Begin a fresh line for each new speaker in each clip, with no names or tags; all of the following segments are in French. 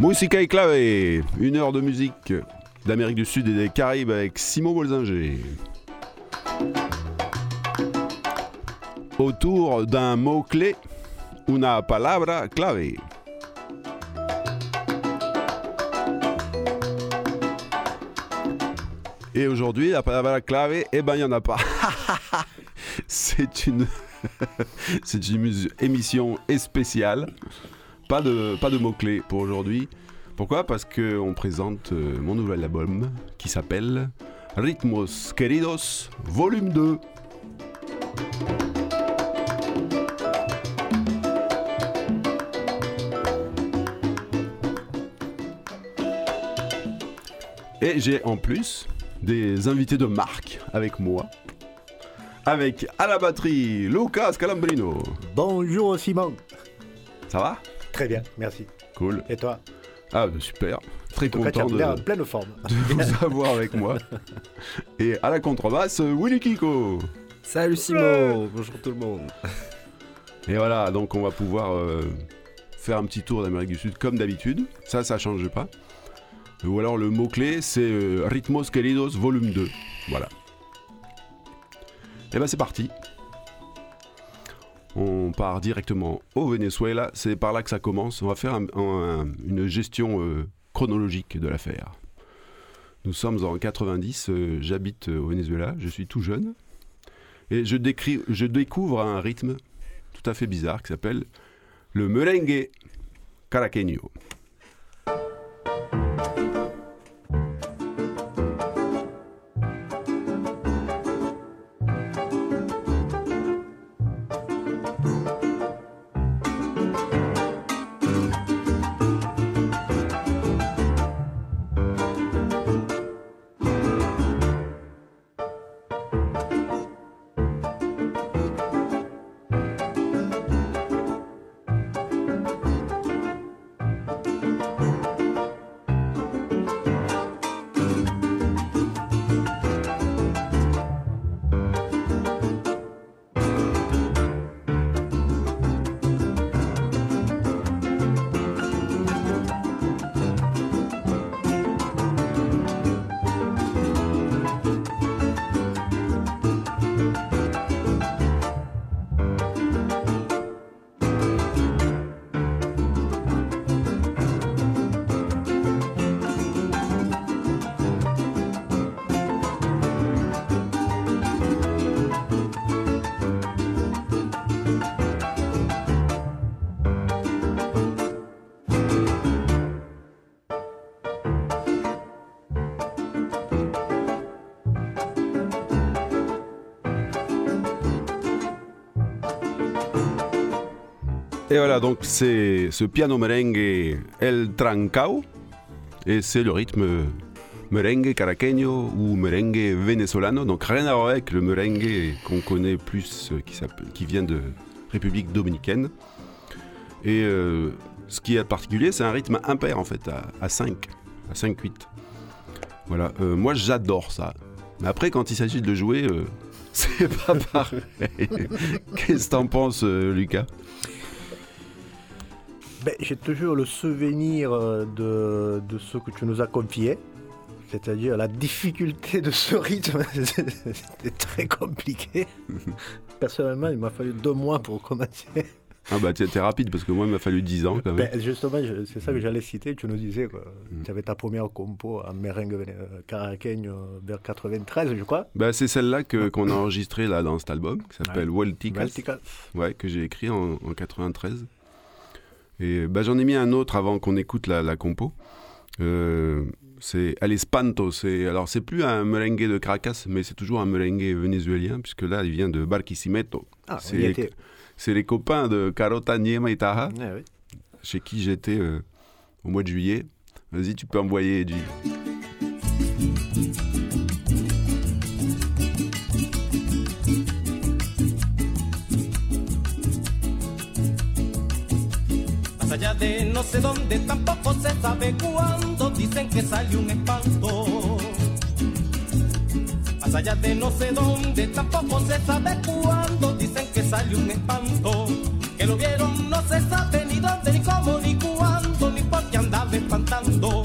Musica et clave, une heure de musique d'Amérique du Sud et des Caraïbes avec Simon Bolzinger. Autour d'un mot-clé, una palabra clave. Et aujourd'hui, la palabra clave, eh ben, il n'y en a pas. C'est une, c'est une émission spéciale. Pas de, pas de mots-clés pour aujourd'hui. Pourquoi? Parce qu'on présente euh, mon nouvel album qui s'appelle Ritmos Queridos, volume 2. Et j'ai en plus des invités de marque avec moi. Avec à la batterie Lucas Calambrino.
Bonjour Simon.
Ça va?
Très bien, merci.
Cool.
Et toi
Ah, bah, super. Très content de,
en pleine forme.
de vous avoir avec moi. Et à la contrebasse, Willy Kiko.
Salut Simon, bonjour tout le monde.
Et voilà, donc on va pouvoir euh, faire un petit tour d'Amérique du Sud comme d'habitude. Ça, ça change pas. Ou alors le mot-clé, c'est euh, Ritmos Queridos volume 2. Voilà. Et ben c'est parti. On part directement au Venezuela. C'est par là que ça commence. On va faire un- un- une gestion euh, chronologique de l'affaire. Nous sommes en 90. euh, J'habite au Venezuela. Je suis tout jeune. Et je, je découvre un rythme tout à fait bizarre qui s'appelle le merengue caraqueño. Et voilà, donc c'est ce piano merengue El Trancao, et c'est le rythme merengue caraqueño ou merengue venezolano, donc rien à voir avec le merengue qu'on connaît plus, euh, qui, vient de République dominicaine. Et euh, ce qui est particulier, c'est un rythme impair en fait, à, à 5, à 5-8. Voilà, euh, moi j'adore ça. Mais après, quand il s'agit de le jouer, c'est pas pareil. Qu'est-ce que t'en penses, Lucas?
Ben, J'ai toujours le souvenir euh, de, de ce que tu nous as confié, c'est-à-dire la difficulté de ce rythme. C'était très compliqué. Personnellement, il m'a fallu deux mois pour commencer.
Ah bah t'es rapide parce que moi il m'a fallu 10 ans quand même.
Ben, justement, c'est ça que j'allais citer. Tu nous disais que
Mm.
tu avais ta première compo en merengue euh, caraqueño vers 93, je crois.
Bah c'est celle-là que qu'on a enregistrée là dans cet album qui s'appelle Walticas,
Baltica.
ouais que j'ai écrit en, en 93. Et bah j'en ai mis un autre avant qu'on écoute la, la compo. Euh, c'est El Espanto, c'est alors c'est plus un merengue de Caracas, mais c'est toujours un merengue vénézuélien puisque là il vient de Barquisimeto.
Ah,
c'est les, c'est les copains de Carota Niema et Taha,
oui.
chez qui j'étais euh, au mois de juillet. Vas-y, tu peux envoyer Edgy.
Más allá de no sé dónde, tampoco se sabe cuándo dicen que sale un espanto. Más allá de no sé dónde, tampoco se sabe cuándo dicen que sale un espanto. Que lo vieron, no se sabe ni dónde, ni cómo, ni cuándo, ni por qué andaba espantando.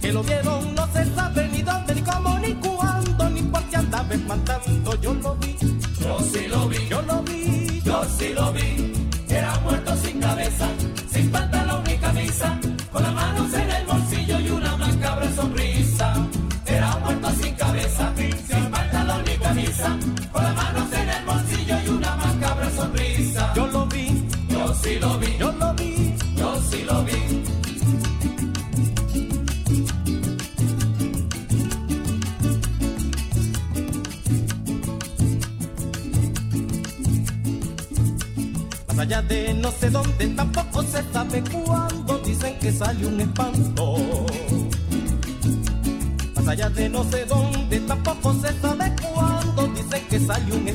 Que lo vieron, no se sabe ni dónde, ni cómo, ni cuándo, ni por qué andaba espantando. Yo lo vi, yo sí lo vi, yo lo vi, yo sí lo vi. Era muerto sin cabeza. Con las manos en el bolsillo y una macabra sonrisa. Yo lo vi, yo sí lo vi, yo lo vi, yo sí lo vi. Más allá de no sé dónde, tampoco se sabe cuándo, dicen que sale un espanto. Más allá de no sé
dónde, tampoco se sabe desayuno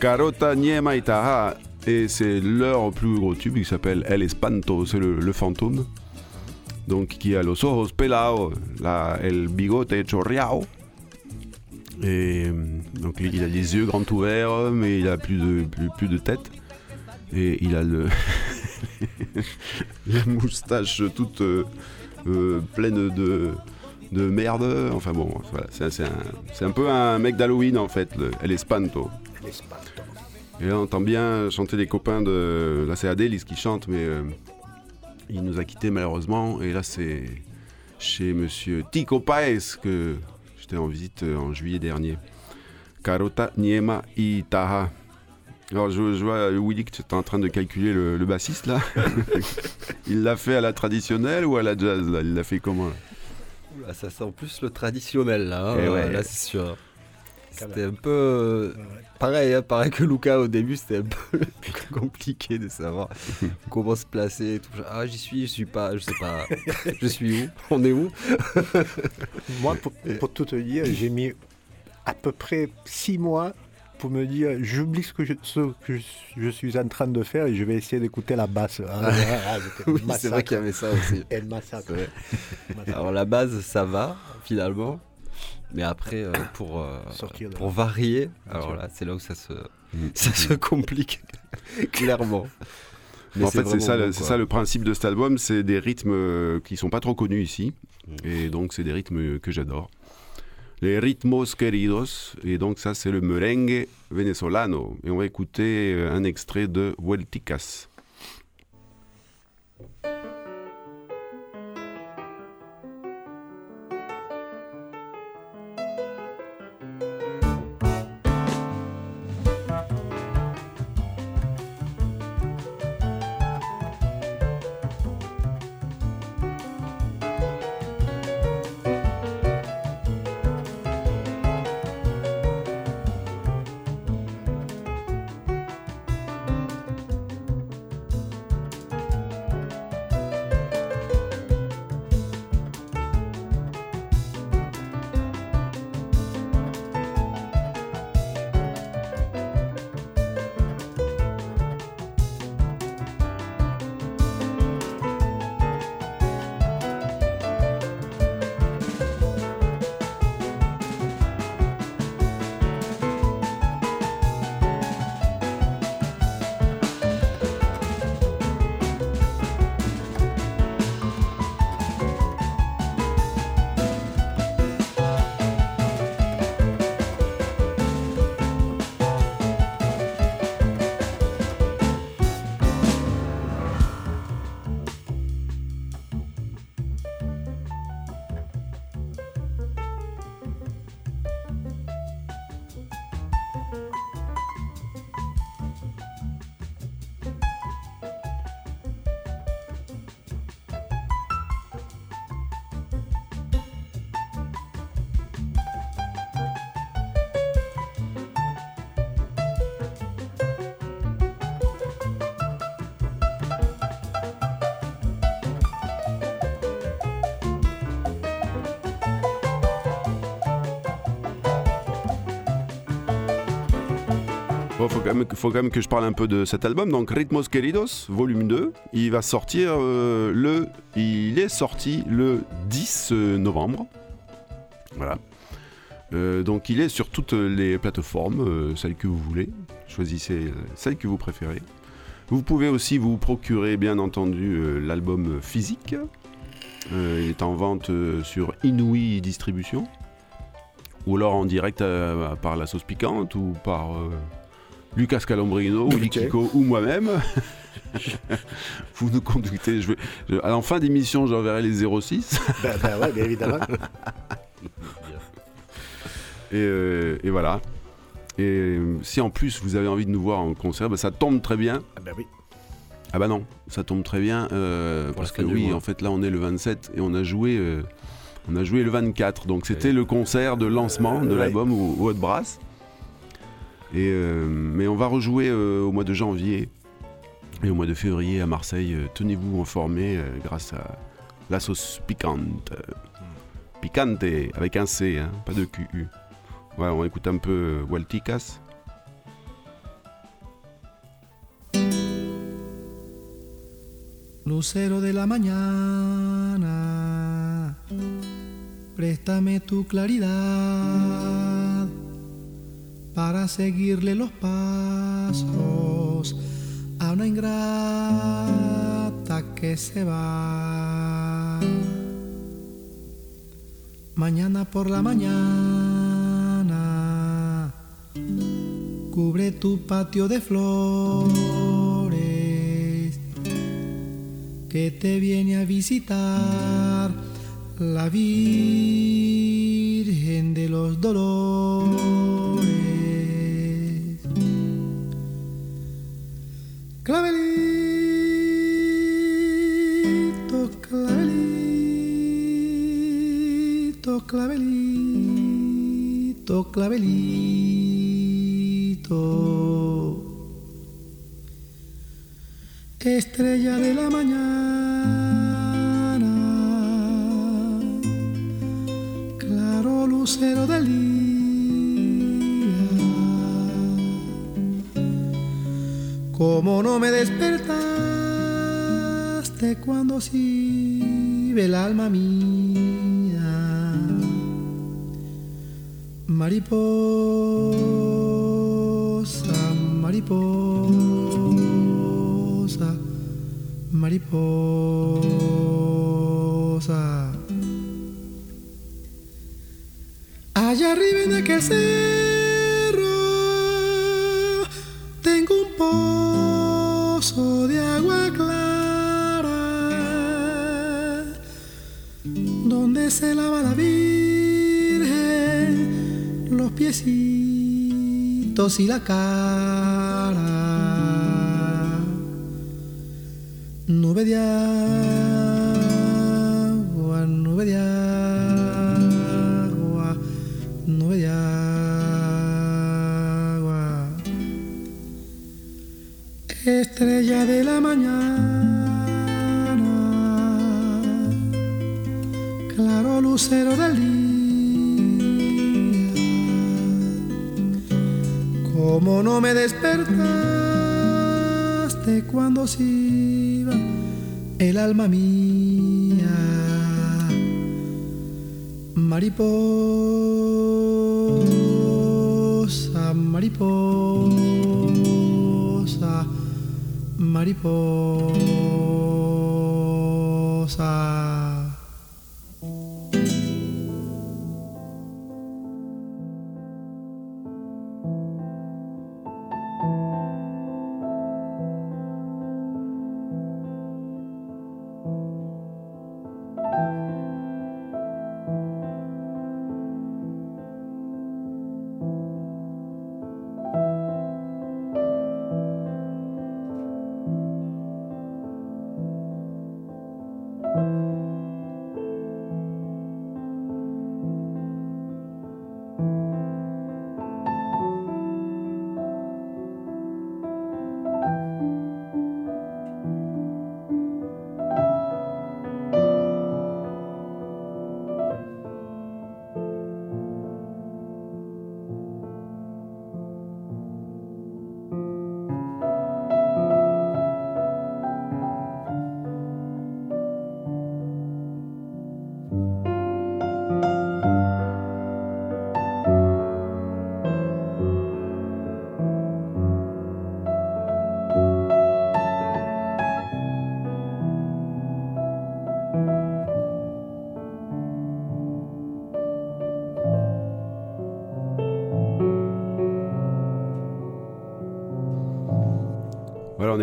Carota Niema Itaha et c'est leur plus gros tube qui s'appelle El Espanto, c'est le, fantôme. Donc qui a los ojos pelados, la, el bigote chorreado. Et donc il a les yeux grands ouverts, mais il a plus de, plus, de tête. Et il a le la moustache toute euh, euh, pleine de, de merde. Enfin bon, voilà, c'est un, un peu un mec d'Halloween en fait, le El Espanto. Et là, on entend bien chanter les copains de. Là, c'est Adélis qui chante, mais euh, il nous a quittés malheureusement. Et là, c'est chez monsieur Tico Paez que j'étais en visite euh, en juillet dernier. Carota Niema Itaha. Alors, je, je vois, Willy, que tu es en train de calculer le, le bassiste là. il l'a fait à la traditionnelle ou à la jazz là? Il l'a fait comment là?
Ça sent plus le traditionnel là. hein.
Eh ouais.
Là, c'est sûr. C'était un peu pareil, hein, pareil que Luca au début, c'était un peu compliqué de savoir comment se placer. et Tout. Ah, j'y suis, je suis pas, je sais pas, je suis où? On est où?
Moi, pour, pour tout te dire, j'ai mis à peu près six mois pour me dire j'oublie ce que, je, ce que je, suis en train de faire et je vais essayer d'écouter la basse. Ah, ah,
Oui, c'est vrai qu'il y avait ça aussi.
Et le. Massacre.
Alors la base, ça va finalement, mais après euh, pour euh, pour varier, alors là, c'est là où ça se
Mm.
ça se complique clairement. Mais
en fait, c'est ça, le-
bon,
c'est
quoi.
ça le principe de cet album, c'est des rythmes euh, qui sont pas trop connus ici,
Mm.
et donc c'est des rythmes que j'adore. Les ritmos queridos, et donc ça c'est le merengue venezolano, et on va écouter un extrait de Vuelticas. Bon, faut, quand même, que je parle un peu de cet album. Donc, Ritmos Queridos, volume 2. Il va sortir euh, le. Il est sorti le 10 novembre. Voilà. Euh, donc, il est sur toutes les plateformes, euh, celles que vous voulez. Choisissez euh, celle que vous préférez. Vous pouvez aussi vous procurer, bien entendu, euh, l'album physique. Euh, il est en vente euh, sur Inouï Distribution. Ou alors en direct euh, par la sauce piquante ou par euh, Lucas Calombrino ou ou moi-même. vous nous conductez. Je vais, je- à la fin d'émission, j'enverrai les 06.
Ben, ben ouais, bien évidemment.
Et, euh, et voilà. Et euh, si en plus vous avez envie de nous voir en concert, bah, ça tombe très bien.
Ah ben oui.
Ah bah non, ça tombe très bien euh, parce que oui,
mois.
en fait là on est le 27 et on a joué, euh, on a joué le 24, donc c'était le concert de lancement de
Ouais.
l'album au, au Hot Brass. Et euh, mais on va rejouer euh, au mois de janvier et au mois de février à Marseille. Euh, Tenez-vous informés euh, grâce à la sauce piquante, Euh, picante avec un C, hein, pas de QU. Ouais, on écoute un peu Walticas.
Lucero de la mañana, préstame tu claridad para seguirle los pasos a una ingrata que se va. Mañana por la mañana, cubre tu patio de flores que te viene a visitar la Virgen de los Dolores. Clavelito, clavelito, clavelito, clavelito. Estrella de la mañana, claro lucero del día. Como no me despertaste cuando sirve el alma mía, mariposa, mariposa, mariposa. Allá arriba en aquel cerro se lava la Virgen los piecitos y la cara. Nube de agua, nube de agua, nube de agua. Estrella de la mañana, lucero del día. Como no me despertaste cuando se el alma mía, mariposa, mariposa, mariposa.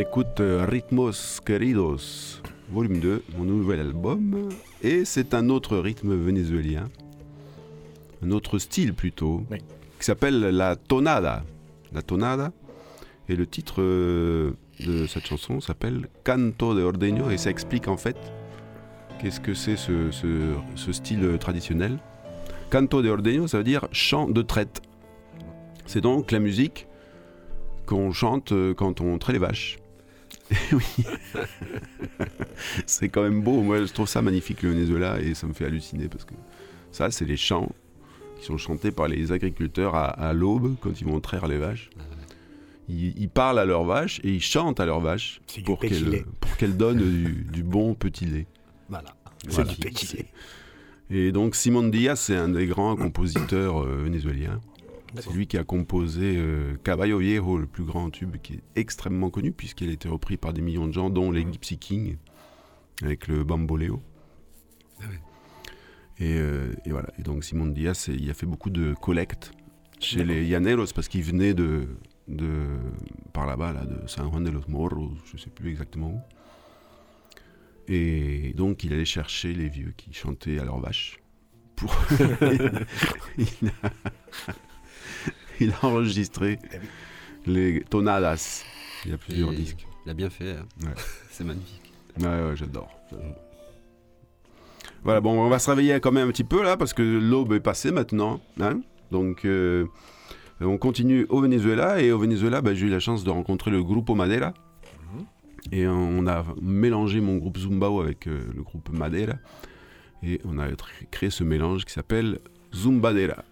Écoute euh, Ritmos Queridos, volume 2, mon nouvel album. Et c'est un autre rythme vénézuélien, un autre style plutôt,
Oui.
qui s'appelle la tonada. La tonada. Et le titre euh, de cette chanson s'appelle Canto de Ordeño et ça explique en fait qu'est-ce que c'est ce, ce- ce style traditionnel. Canto de Ordeño, ça veut dire chant de traite. C'est donc la musique qu'on chante euh, quand on traite les vaches. Oui. c'est quand même beau. Moi, je trouve ça magnifique le Venezuela et ça me fait halluciner parce que ça, c'est les chants qui sont chantés par les agriculteurs à, à l'aube quand ils vont traire les vaches. Ils, ils parlent à leurs vaches et ils chantent à leurs vaches pour qu'elles
lait.
pour qu'elles donnent du, du bon petit lait.
Voilà.
C'est
Voilà.
du petit lait.
Et donc Simon Diaz, c'est un des grands compositeurs euh, vénézuéliens. C'est lui qui a composé euh, Caballo Viejo, le plus grand tube, qui est extrêmement connu puisqu'il a été repris par des millions de gens, dont les Gypsy Kings, avec le Bamboleo. Et, euh, et voilà. Et donc Simon Diaz, il a fait beaucoup de collectes chez les Llaneros parce qu'il venait de, de par là-bas, là, de San Juan de los Morros, je sais plus exactement où. Et donc il allait chercher les vieux qui chantaient à leurs vaches. Pour... il, a... il a enregistré
Eh
les tonadas. Il y a plusieurs
Et
disques.
Il a bien fait. hein.
Ouais.
C'est magnifique.
Ouais, ouais, j'adore. Voilà, bon, on va se réveiller quand même un petit peu là, parce que l'aube est passée maintenant. hein. Donc, euh, on continue au Venezuela, et au Venezuela, bah, j'ai eu la chance de rencontrer le Grupo Madera. Et on a mélangé mon groupe Zumbao avec euh, le groupe Madera. Et on a créé ce mélange qui s'appelle Zumbadera.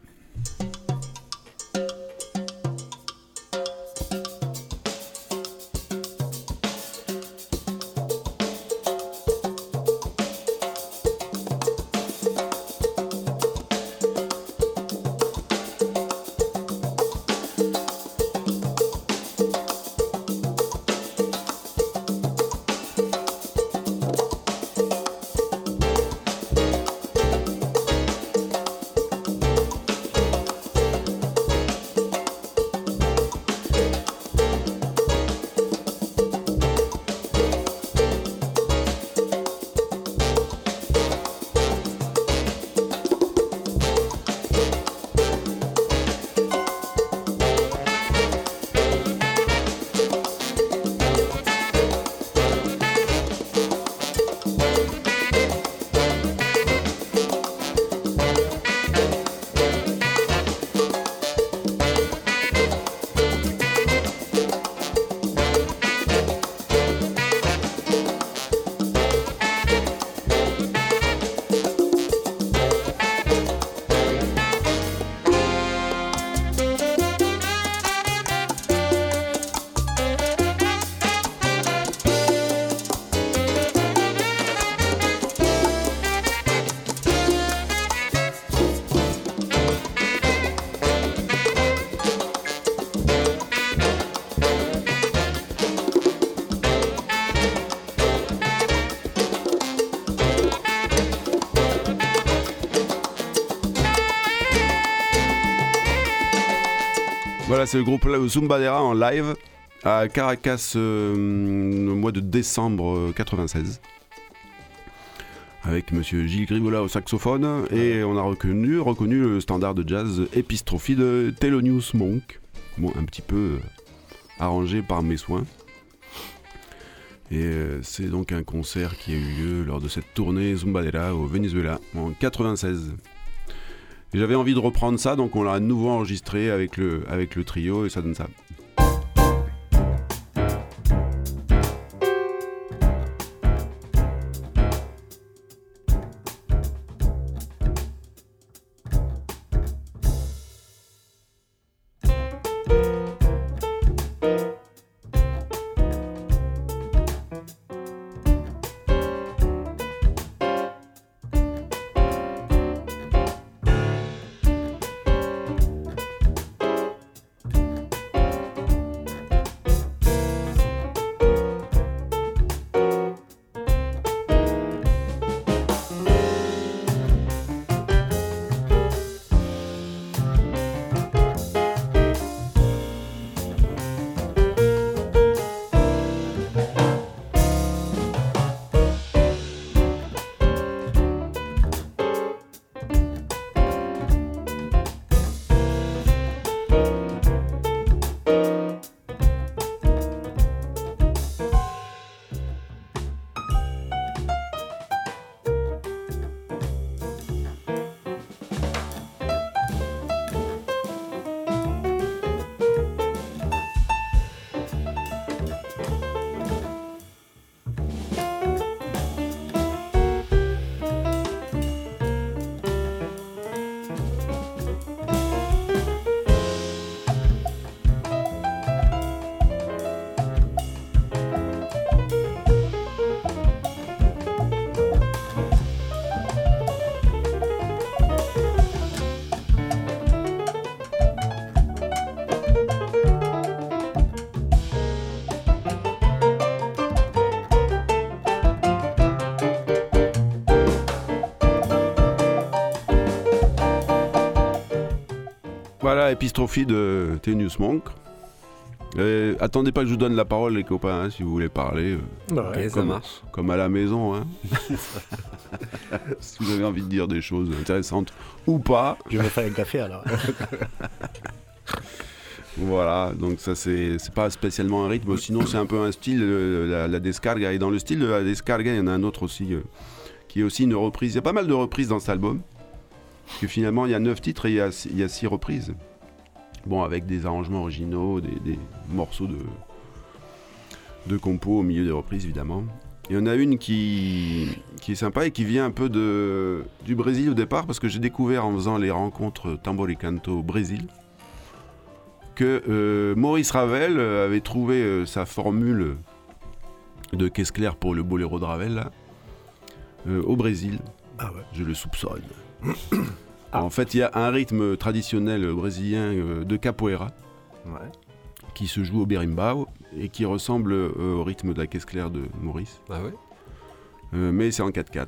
C'est le groupe Zumbadera en live à Caracas euh, au mois de décembre euh, 96. Avec monsieur Gilles Grigola au saxophone et on a reconnu, reconnu le standard de jazz Epistrophe de Thelonious Monk. Bon, un petit peu euh, arrangé par mes soins. Et euh, c'est donc un concert qui a eu lieu lors de cette tournée Zumbadera au Venezuela en 96. J'avais envie de reprendre ça, donc on l'a à nouveau enregistré avec le, avec le trio et ça donne ça. Épistrophie de Tenius Monk. Et attendez pas que je vous donne la parole, les copains, hein, si vous voulez parler. euh,
ouais.
Ça
comme,
marche.
comme à la maison. hein. si vous avez envie de dire des choses intéressantes ou pas.
Je vais faire un café alors.
Voilà, donc ça c'est c'est pas spécialement un rythme, sinon c'est un peu un style, euh, la, la descarga. Et dans le style de la descarga, il y en a un autre aussi, euh, qui est aussi une reprise. Il y a pas mal de reprises dans cet album. Parce que finalement, il y a 9 titres et il y a, il y a 6 reprises. Bon, avec des arrangements originaux, des, des morceaux de, de compos au milieu des reprises, évidemment. Il y en a une qui, qui est sympa et qui vient un peu de, du Brésil au départ, parce que j'ai découvert en faisant les rencontres Tambor et Canto au Brésil que euh, Maurice Ravel euh, avait trouvé euh, sa formule de caisse claire pour le boléro de Ravel là, euh, au Brésil.
Ah ouais.
Je le soupçonne. En fait, il y a un rythme traditionnel brésilien euh, de capoeira
Ouais.
qui se joue au berimbau et qui ressemble euh, au rythme de la caisse claire de Maurice.
Ah ouais?
Euh, mais c'est en 4-4.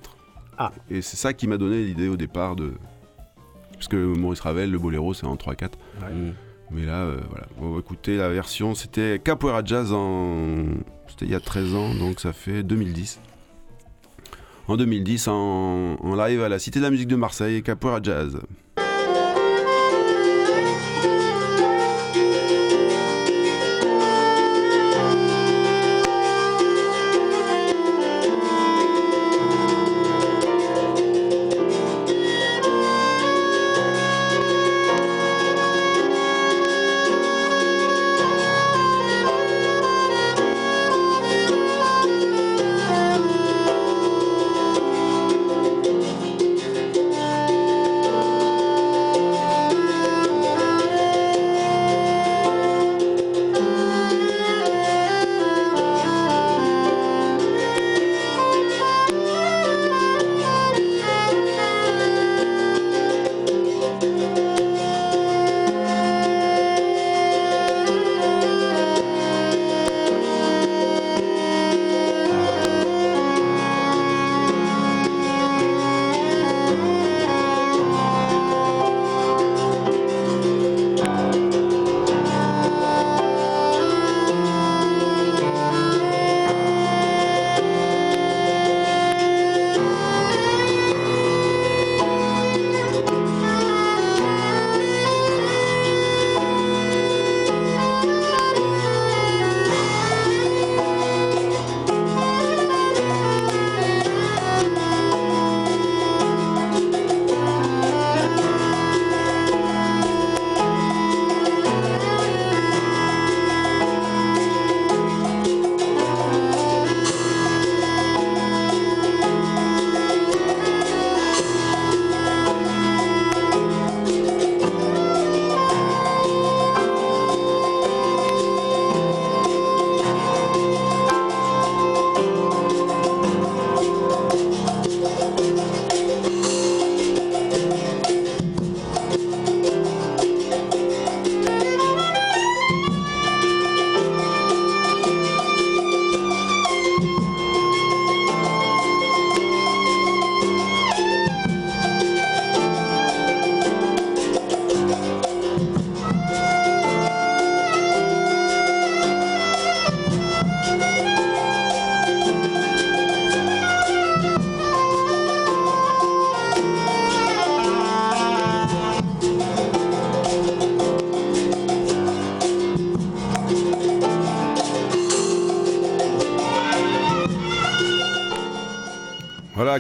Ah.
Et c'est ça qui m'a donné l'idée au départ de... Parce que Maurice Ravel, le boléro, c'est en 3-4.
Mm.
Mais là, euh, voilà. On va écouter la version. C'était Capoeira Jazz en. C'était il y a 13 ans, donc ça fait 2010. En 2010, en, en live à la Cité de la musique de Marseille, Capoeira Jazz.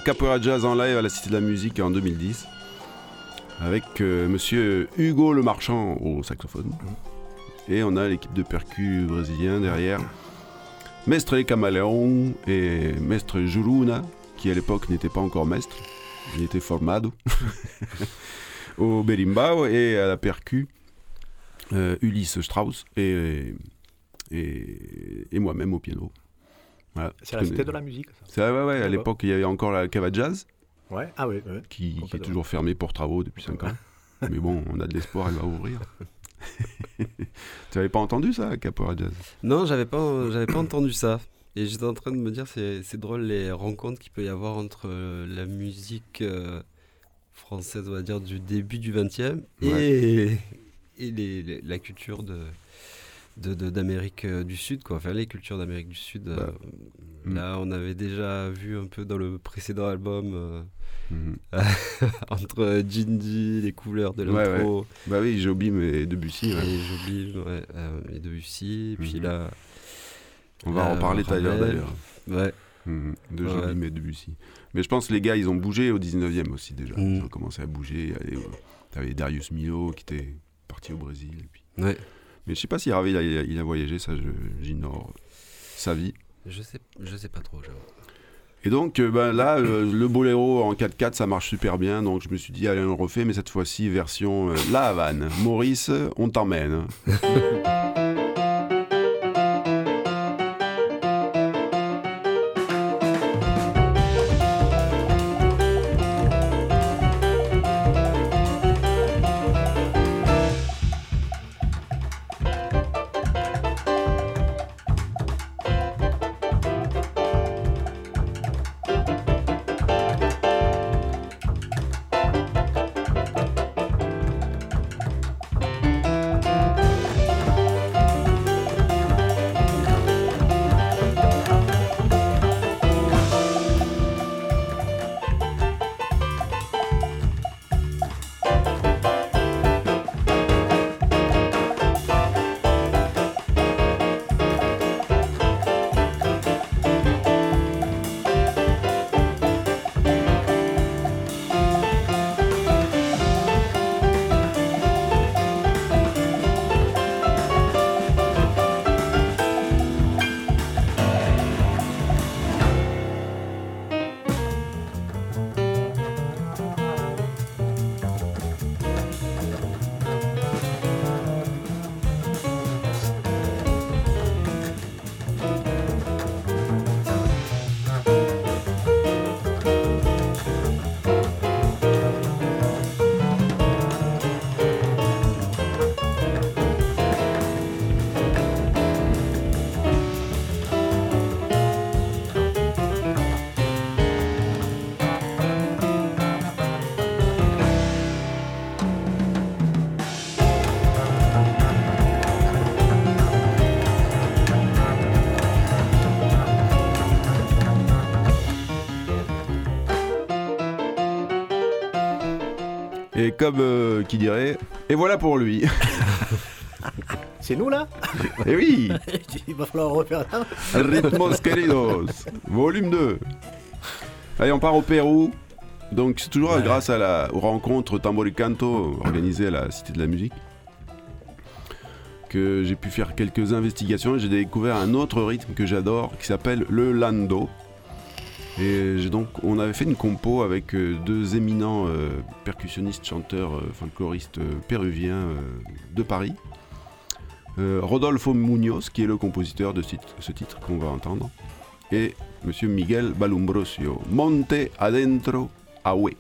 Capoeira Jazz en live à la Cité de la Musique en 2010. Avec euh, monsieur Hugo Le Marchand au saxophone. Et on a l'équipe de percus brésilien derrière. Mestre Camaleon et Mestre Juruna, qui à l'époque n'était pas encore maître. Il était formado. au berimbau et à la percu, euh, Ulysse Strauss et, et, et moi-même au piano. Voilà.
C'est la cité de la musique, ça.
Ouais, ouais, à l'époque, il y avait encore la cave à jazz
Ouais. Ah oui,
qui, qui est toujours fermée pour travaux depuis 5 ans. Mais bon, on a de l'espoir, elle va ouvrir. tu n'avais pas entendu ça, Capoeira Jazz?
Non, j'avais pas, j'avais pas entendu ça. Et j'étais en train de me dire, c'est, c'est drôle les rencontres qu'il peut y avoir entre euh, la musique euh, française, on va dire, du début du 20e et, et les, les- la culture de de- de- d'Amérique euh, du Sud, quoi. Enfin, les cultures d'Amérique du Sud. euh,
Bah, mm.
Là, on avait déjà vu un peu dans le précédent album euh,
Mhm.
entre Jindy, les couleurs de
Ouais,
l'intro,
Bah oui, oublié mais Debussy. ouais.
et ouais, euh, et Debussy, puis
Mhm.
là,
On va en
Euh,
parler
Ravel.
d'ailleurs.
ouais,
Mhm. De
Ouais.
Jobim et Debussy. Mais je pense que les gars, ils ont bougé au 19e aussi déjà. Ils ont commencé à bouger. T'avais Darius Milo qui était parti au Brésil. et puis-
ouais.
Mais je sais pas si Ravel il a, il a voyagé, ça j'ignore sa vie.
Je sais, je sais pas trop, j'avoue.
Et donc euh, ben, là, euh, le boléro en 4x4, ça marche super bien. Donc je me suis dit, allez, on le refait, mais cette fois-ci, version euh, La Havane. Maurice, on t'emmène. comme euh, qui dirait, et voilà pour lui.
C'est nous là
et oui,
Il va falloir refaire ça.
Ritmos Queridos, volume 2. Allez, on part au Pérou. Donc c'est toujours
Ouais.
grâce à la, aux rencontres Tamboricanto organisées à la Cité de la Musique que j'ai pu faire quelques investigations et j'ai découvert un autre rythme que j'adore qui s'appelle le lando. Et donc, on avait fait une compo avec euh, deux éminents euh, percussionnistes, chanteurs, euh, folkloristes péruviens de Paris. Rodolfo Munoz, qui est le compositeur de ce titre- ce titre qu'on va entendre, et Monsieur Miguel Balumbrosio, Monte Adentro Awe.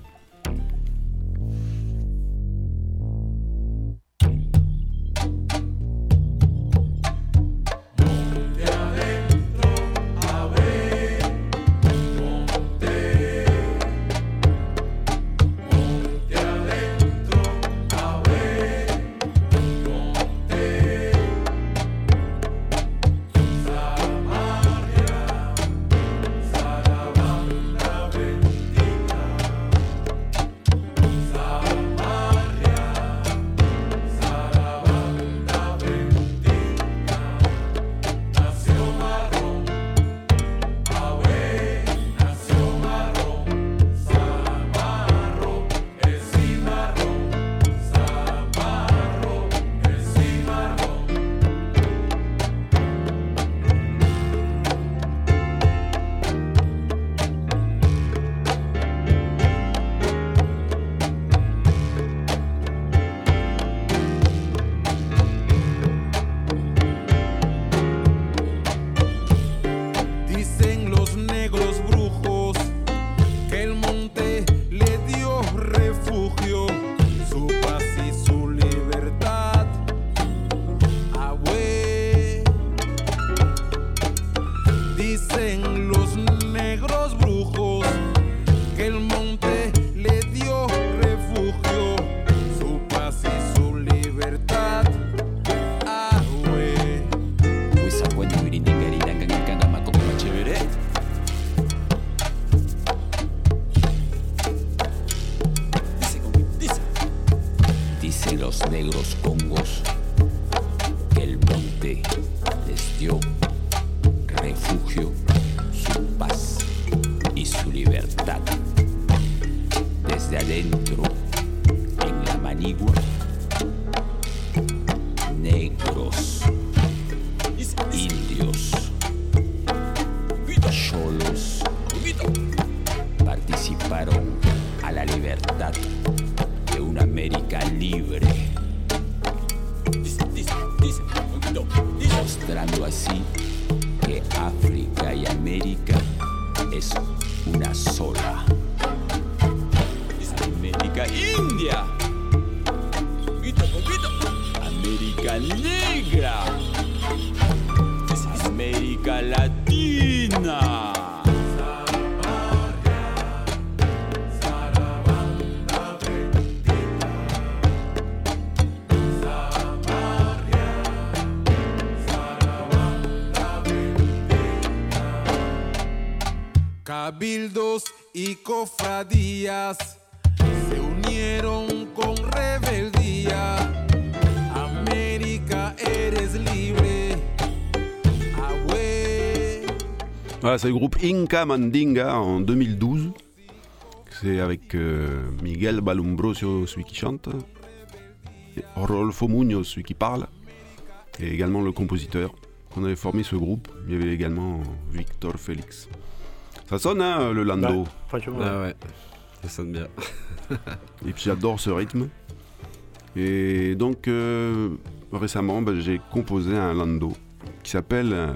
Latina.
Cabildos y cofradías se unieron con rebeldía.
Voilà, c'est le groupe Inca Mandinga en 2012. C'est avec euh, Miguel Balumbrosio, celui qui chante, et Rodolfo Muñoz, celui qui parle, et également le compositeur. On avait formé ce groupe. Il y avait également Victor Félix. Ça sonne, hein, le lando.
Ouais, franchement.
Ah ouais, ça sonne bien.
Et puis j'adore ce rythme. Et donc euh, récemment, ben, j'ai composé un lando qui s'appelle euh,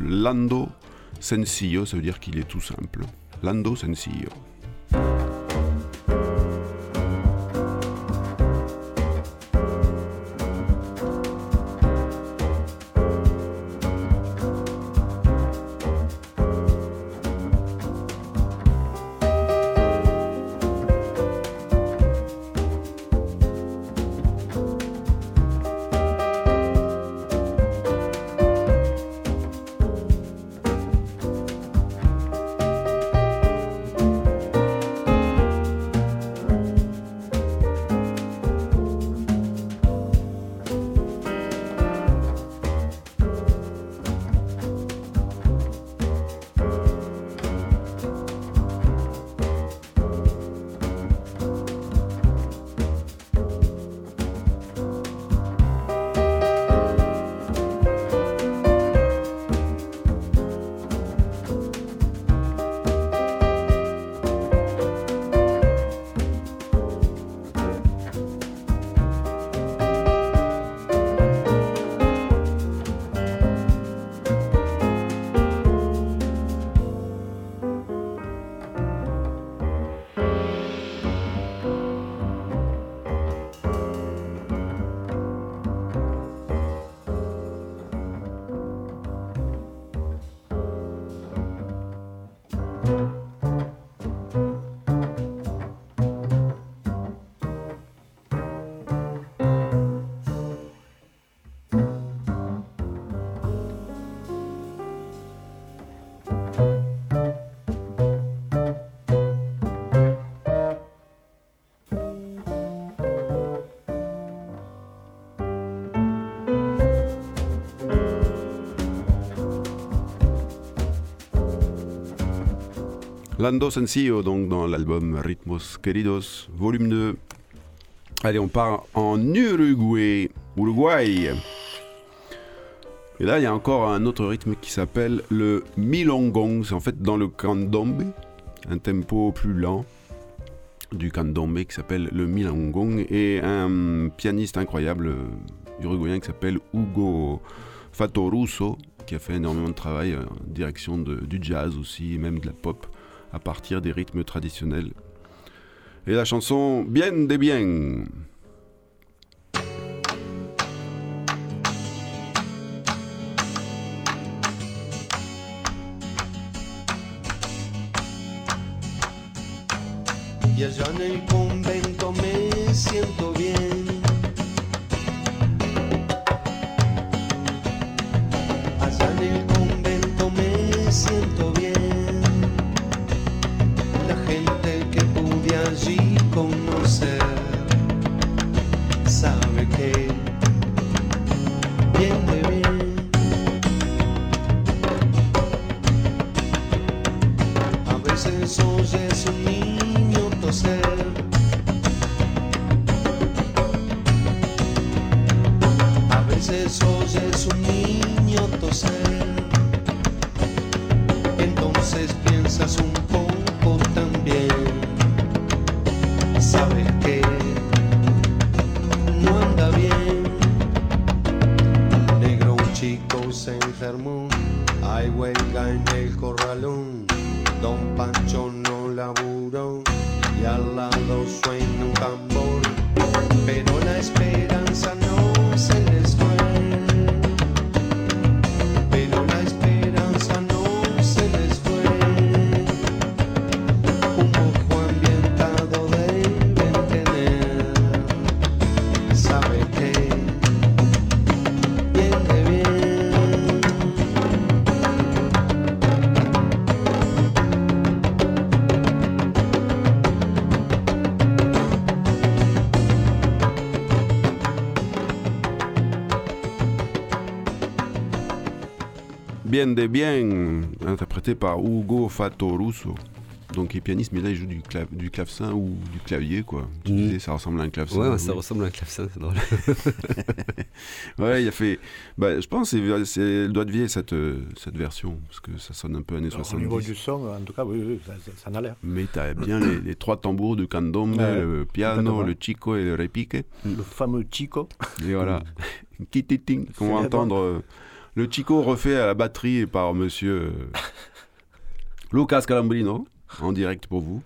Lando Sencillo, ça veut dire qu'il est tout simple. Lando Sencillo. Lando Sencillo, donc dans l'album Ritmos Queridos, volume 2. Allez, on part en Uruguay. Uruguay. Et là, il y a encore un autre rythme qui s'appelle le milongong. C'est en fait dans le candombe, un tempo plus lent du candombe qui s'appelle le milongong. Et un pianiste incroyable euh, uruguayen qui s'appelle Hugo Fatoruso, qui a fait énormément de travail en direction du jazz aussi, même de la pop, à partir des rythmes traditionnels. Et la chanson Bien de Bien.
Y allá en el convento Bien
de bien, interprété par Hugo Fatoruso. Donc il est pianiste, mais là il joue du, clav- du clavecin ou du clavier, quoi. Tu
Mhm.
disais, ça ressemble à un clavecin.
Ouais, ça
oui.
ressemble à un clavecin, c'est drôle.
Ouais, il a fait. Bah, je pense que c'est elle doit deviner cette, euh, cette version, parce que ça sonne un peu années
Alors, au
70.
niveau du son, en tout cas, oui, oui, ça, ça- ça en a l'air.
Mais t'as bien les, les trois tambours du candombe,
Ouais,
le piano, le chico et le repique.
Le fameux Chico.
Et voilà. Kititing, qu'on va entendre. Le chico refait à la batterie par monsieur euh, Lucas Calambrino, en direct pour vous.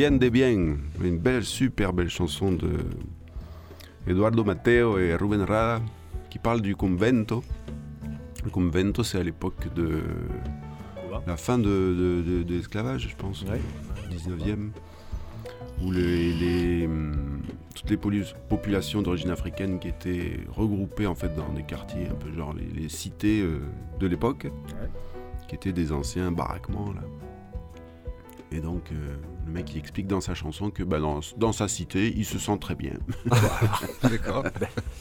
Bien de bien, une belle, super belle chanson de Eduardo Mateo et Ruben Rada qui parle du convento. Le convento, c'est à l'époque de la fin de, de- de- de l'esclavage, je pense,
Ouais.
19e, où les, les, toutes les populations d'origine africaine qui étaient regroupées en fait dans des quartiers un peu genre les, les cités euh, de l'époque, qui étaient des anciens baraquements là. Et donc euh, le mec il explique dans sa chanson que bah, dans, dans sa cité il se sent très bien.
D'accord.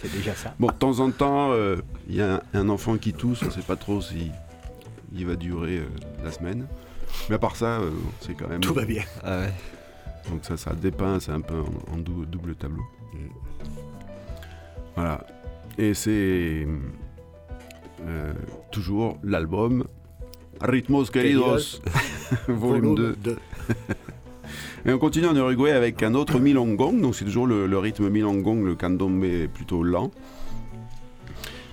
C'est déjà ça.
Bon, de temps en temps, euh, il y a un, un enfant qui tousse, on ne sait pas trop si il va durer euh, la semaine. Mais à part ça, euh, c'est quand même.
Tout va bien.
Ah ouais.
Donc ça, ça dépeint, c'est un peu en, en dou- double tableau. Voilà. Et c'est euh, toujours l'album Ritmos Queridos, volume 2. Et on continue en Uruguay avec un autre milongong, donc c'est toujours le, rythme milongong, le candombe plutôt lent.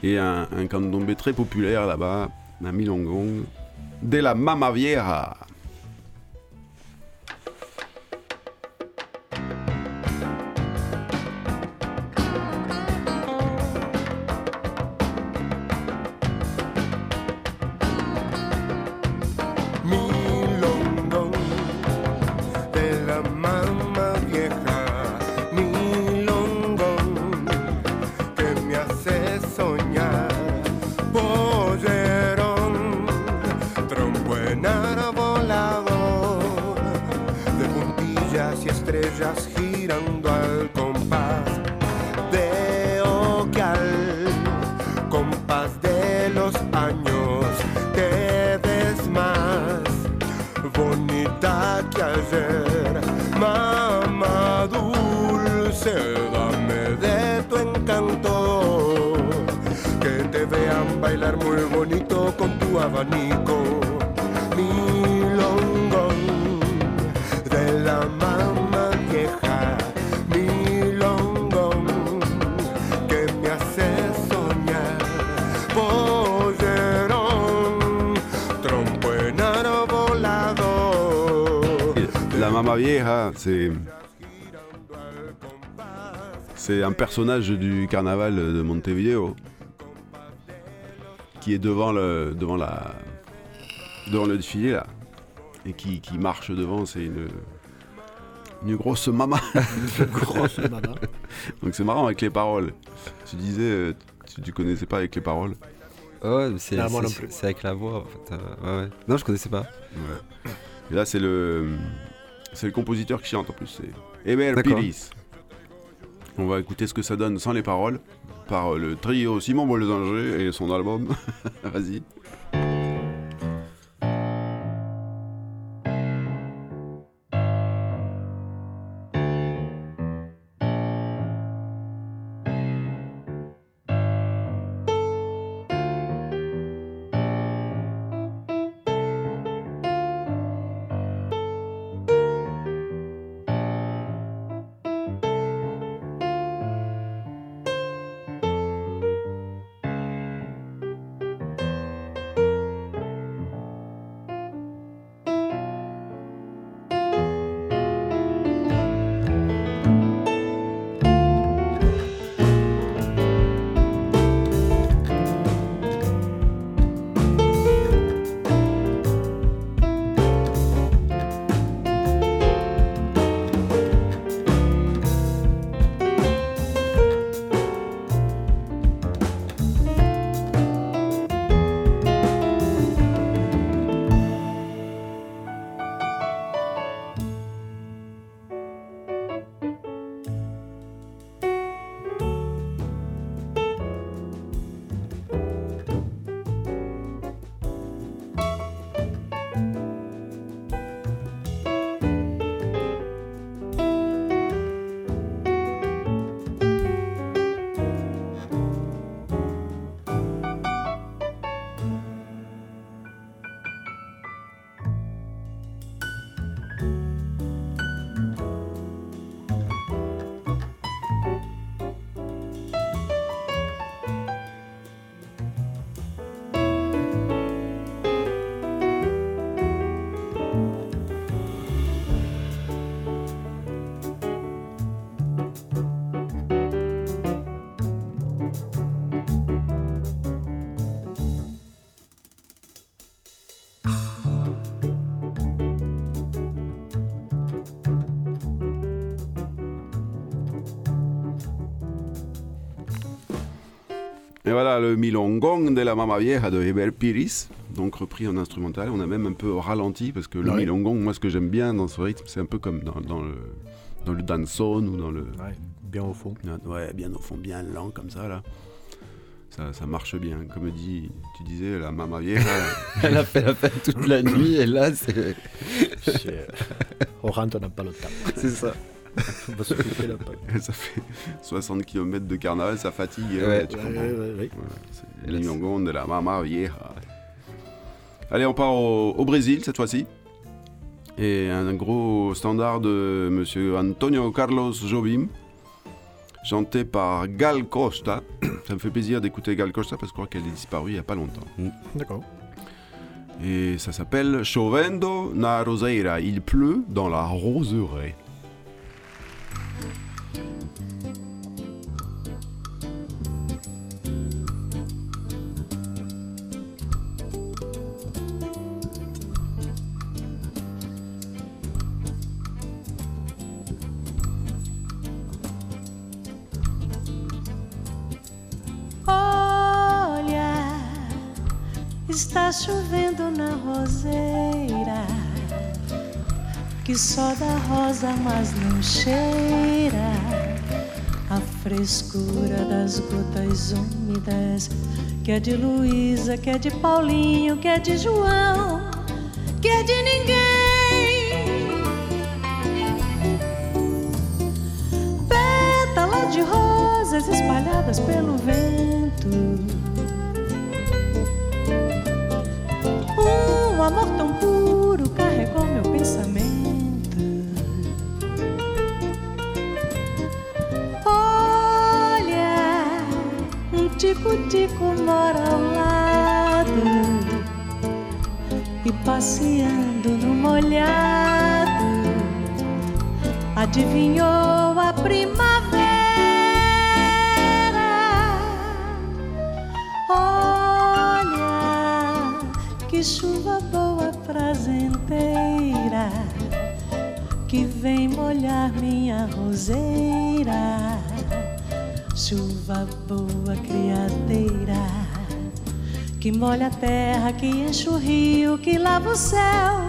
Et un, un candomblé très populaire là-bas, un milongong, de la Mama Vieja. C'est un personnage du carnaval de Montevideo qui est devant le, devant la, devant le défilé là et qui, qui marche devant. C'est une, une grosse mama.
Grosse mama.
Donc c'est marrant avec les paroles. Tu disais, euh, tu, tu connaissais pas avec les paroles.
Ouais, mais c'est avec la voix en fait. euh, ouais, ouais. Non, je connaissais pas.
Ouais. Et là, c'est le, c'est le compositeur qui chante en plus. C'est Eber. Piris. On va écouter ce que ça donne sans les paroles par euh, le trio Simon Bolzanger et son album. Vas-y. Et voilà le milongong de la Mama Vieja de Eber Piris, donc repris en instrumental. On a même un peu ralenti parce que le
Ouais.
milongong, moi ce que j'aime bien dans ce rythme, c'est un peu comme dans, dans le dans le danson ou dans le
Ouais, bien au fond.
ouais bien au fond, bien lent comme ça là. Ça, ça marche bien. Comme dit, tu disais la Mama Vieja.
Elle a fait la fête toute la nuit et là, c'est
On rentre, on n'a pas le temps.
c'est ça.
On va pas-
ça fait 60 km de carnaval, ça fatigue.
Ouais.
ouais, tu
Ouais,
comprends.
ouais, ouais, ouais.
Voilà, c'est milongong de la Mama Vieja. Allez, on part au, au Brésil cette fois-ci. Et un gros standard de monsieur Antonio Carlos Jobim. chanté par Gal Costa. Ça me fait plaisir d'écouter Gal Costa parce que je crois qu'elle est disparue il n'y a pas longtemps.
D'accord.
Et ça s'appelle Chovendo na Roseira. Il pleut dans la roseraie.
Está chovendo na roseira, que só dá rosa, mas não cheira a frescura das gotas úmidas, que é de Luísa, que é de Paulinho, que é de João, que é de ninguém. Pétala de rosas espalhadas pelo vento. Amor tão puro carregou meu pensamento. Olha, um tico-tico mora ao lado e passeando no molhado adivinhou a primavera. Olha, que chuva vem molhar minha roseira. Chuva boa, criadeira, que molha a terra, que enche o rio, que lava o céu,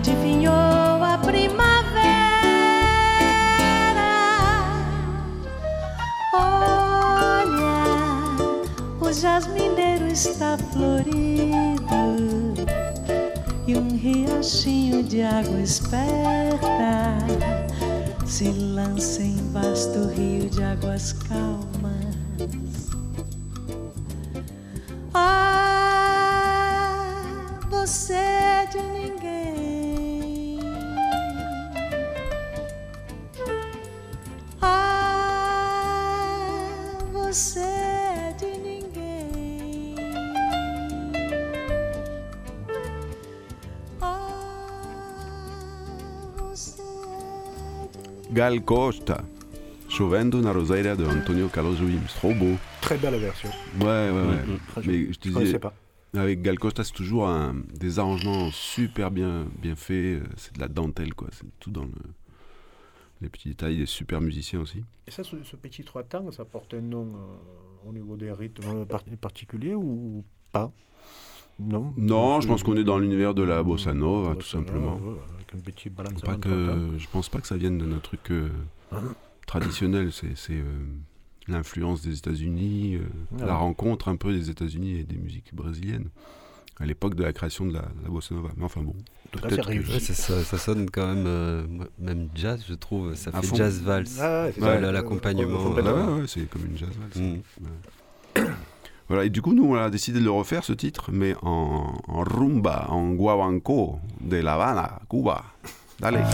adivinhou a primavera. Olha, o jasmineiro está florido e um riachinho de água esperta se lança em vasto rio de águas calmas.
Gal Costa. Chovendo na Roseira de Antonio Carlos Jobim. C'est trop beau.
Très belle version.
Ouais, ouais, ouais.
Très
Mais
jolie.
je te disais,
pas.
avec Gal Costa, c'est toujours un- des arrangements super bien, bien faits. C'est de la dentelle, quoi. C'est tout dans le- les petits détails. Des super musiciens aussi.
Et ça, ce, ce petit trois temps, ça porte un nom euh, au niveau des rythmes par- particuliers ou pas? Non?
Non, je pense qu'on est dans l'univers de la bossa nova, tout
Bossa nova,
simplement.
ouais, avec
Pas
de
que, je pense pas que ça vienne d'un truc euh, traditionnel. C'est euh, l'influence des États-Unis, euh, la rencontre un peu des États-Unis et des musiques brésiliennes à l'époque de la création de la, la bossa nova. Mais enfin bon, peut-être que-.
Ouais, ça, sonne quand même, euh, même jazz, je trouve. Ça
À
fait
fond.
jazz valse.
Ah ouais,
l'accompagnement.
Ouais,
euh,
c'est comme une jazz valse.
Mm.
Voilà, et du coup, nous, on a décidé de le refaire, ce titre, mais en, en rumba, en guabanco de La Habana, Cuba. Dale.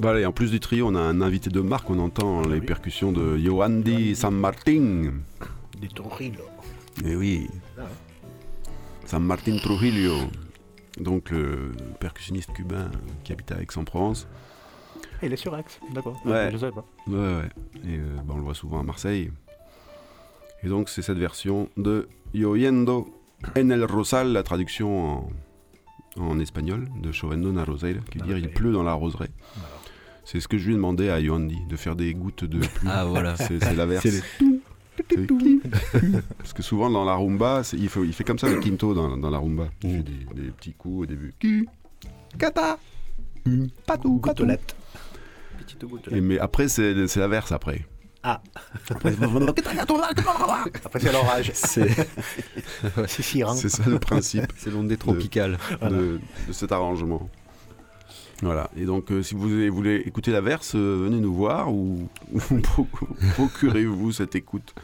Voilà, et en plus du trio, on a un invité de marque, on entend les percussions de Yoandi San Martin.
Des Trujillo.
Eh oui. San Martin Trujillo. Donc le percussionniste cubain qui habite à Aix-en-Provence.
Ah, il est sur Aix, d'accord.
Ouais.
Je savais pas.
Ouais, ouais. Et euh, bah, on le voit souvent à Marseille. Et donc c'est cette version de Yoyendo en el Rosal, la traduction en, en espagnol de Chovendo na Rosal, qui veut dire il pleut dans la roseraie. C'est ce que je lui ai demandé à Yoandi, de faire des gouttes de pluie.
Ah, voilà.
C'est l'inverse. Parce que souvent dans la rumba, il, fait, il fait comme ça le quinto dans, dans la rumba. Il fait des, des petits coups au début. Kata Patou.
Gouttelette. Petite
Et mais après, c'est l'inverse après.
Ah. Après, c'est l'orage.
C'est.
C'est
ça le principe.
c'est l'onde tropicale.
de, de cet arrangement. Voilà, et donc euh, si vous voulez, écouter la verse, euh, venez nous voir ou, ou pro- procurez-vous cette écoute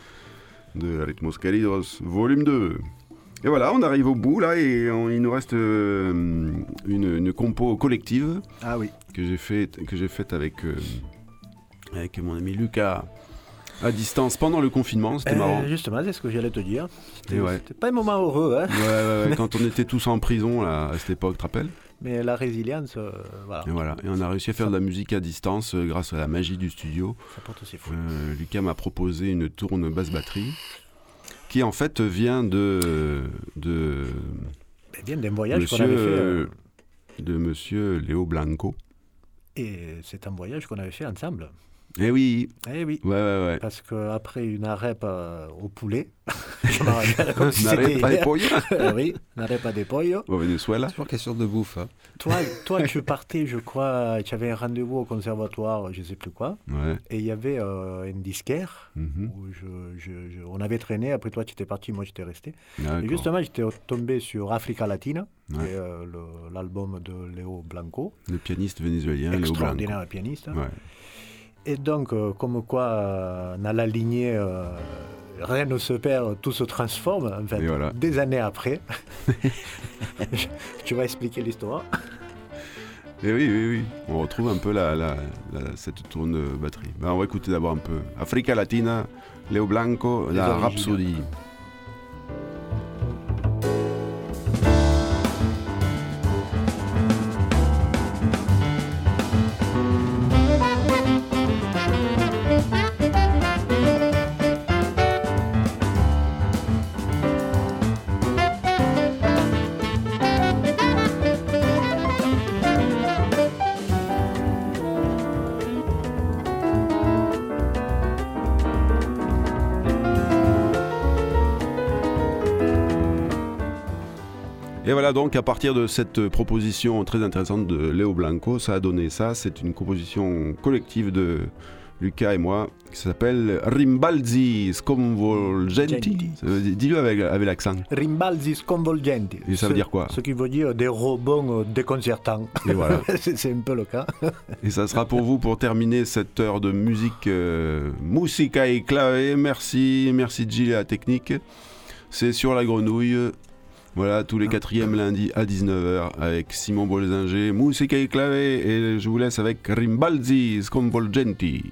de Ritmos Queridos, volume 2. Et voilà, on arrive au bout là et on- il nous reste euh, une, une compo collective
Ah oui.
que j'ai fait, faite avec, avec mon ami Lucas à distance pendant le confinement, c'était
Euh,
marrant.
Justement, c'est ce que j'allais te dire.
Ouais.
C'était pas un moment heureux, hein.
Ouais, ouais, ouais, quand on était tous en prison là, à cette époque, tu te rappelles?
Mais la résilience, euh, voilà,
Et voilà, et on a réussi à faire de la musique à distance euh, grâce à la magie du studio.
ça porte ses fruits.
Euh, Lucas m'a proposé une tourne basse batterie qui en fait vient de de
d'un voyage qu'on
monsieur
avait fait.
de monsieur Léo Blanco.
Et c'est un voyage qu'on avait fait ensemble.
Eh oui,
Eh oui.
ouais ouais ouais.
Parce qu'après une arepa euh, au poulet, je m'en rappelle comme si hier.
pollos
Euh, oui, une arepa de pollo.
au Venezuela.
Toujours question de bouffe. hein.
Toi, toi, tu partais, je crois, tu avais un rendez-vous au conservatoire, je sais plus quoi,
Ouais.
et il y avait euh, un disquaire
mhm,
où je, je- je- on avait traîné, après toi tu étais parti, moi j'étais resté. Et justement, j'étais tombé sur Africa Latina,
Ouais.
euh, le- l'album de Léo Blanco,
Le pianiste vénézuélien Léo Blanco.
extraordinaire pianiste.
Ouais.
Et donc, euh, comme quoi, euh, dans la lignée, euh, rien ne se perd, tout se transforme, en fait.
Voilà.
Des années après, tu vas expliquer l'histoire.
Et oui, oui, oui. On retrouve un peu la, la- la- cette tourne batterie. Ben, on va écouter d'abord un peu Africa Latina, Léo Blanco,
Les
la
origines.
Rhapsodie. Voilà donc à partir de cette proposition très intéressante de Léo Blanco, ça a donné ça. C'est une composition collective de Lucas et moi qui s'appelle Rimbalzi Sconvolgenti. Dis-le avec, avec l'accent.
Rimbalzi sconvolgenti.
Et ça veut dire quoi?
Ce qui veut dire des rebonds euh, déconcertants.
Et voilà.
c'est un peu le cas.
Et ça sera pour vous pour terminer cette heure de musique euh, musica et clave. Merci, merci Gilles et la technique. C'est sur la grenouille. Voilà, tous les quatrièmes lundis à 19h avec Simon Bolzinger, musica et clave. Et je vous laisse avec Rimbalzi Sconvolgenti.